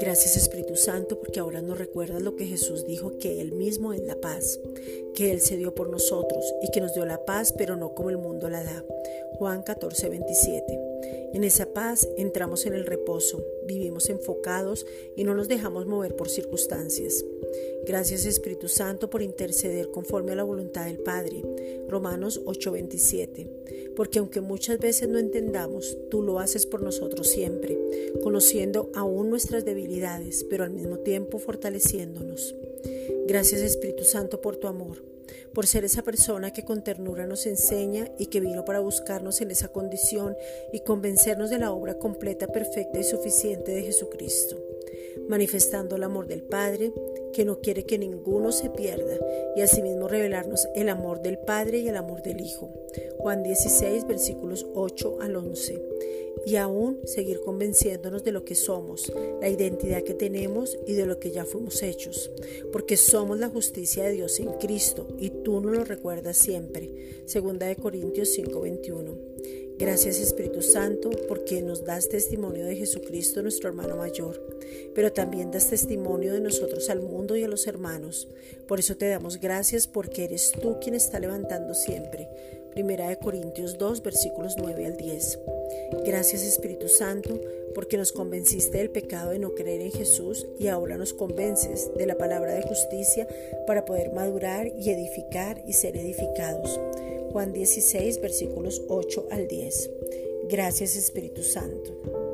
Gracias Espíritu Santo porque ahora nos recuerda lo que Jesús dijo, que Él mismo es la paz, que Él se dio por nosotros y que nos dio la paz, pero no como el mundo la da. Juan 14, 27. En esa paz entramos en el reposo, vivimos enfocados y no nos dejamos mover por circunstancias. Gracias Espíritu Santo por interceder conforme a la voluntad del Padre. Romanos 8:27. Porque aunque muchas veces no entendamos, tú lo haces por nosotros siempre, conociendo aún nuestras debilidades, pero al mismo tiempo fortaleciéndonos. Gracias Espíritu Santo por tu amor por ser esa persona que con ternura nos enseña y que vino para buscarnos en esa condición y convencernos de la obra completa, perfecta y suficiente de Jesucristo, manifestando el amor del Padre, que no quiere que ninguno se pierda, y asimismo revelarnos el amor del Padre y el amor del Hijo. Juan 16, versículos 8 al 11 y aún seguir convenciéndonos de lo que somos, la identidad que tenemos y de lo que ya fuimos hechos, porque somos la justicia de Dios en Cristo y tú nos lo recuerdas siempre. Segunda de Corintios 5:21. Gracias Espíritu Santo porque nos das testimonio de Jesucristo nuestro hermano mayor, pero también das testimonio de nosotros al mundo y a los hermanos. Por eso te damos gracias porque eres tú quien está levantando siempre. Primera de Corintios 2 versículos 9 al 10. Gracias Espíritu Santo porque nos convenciste del pecado de no creer en Jesús y ahora nos convences de la palabra de justicia para poder madurar y edificar y ser edificados. Juan 16, versículos 8 al 10. Gracias Espíritu Santo.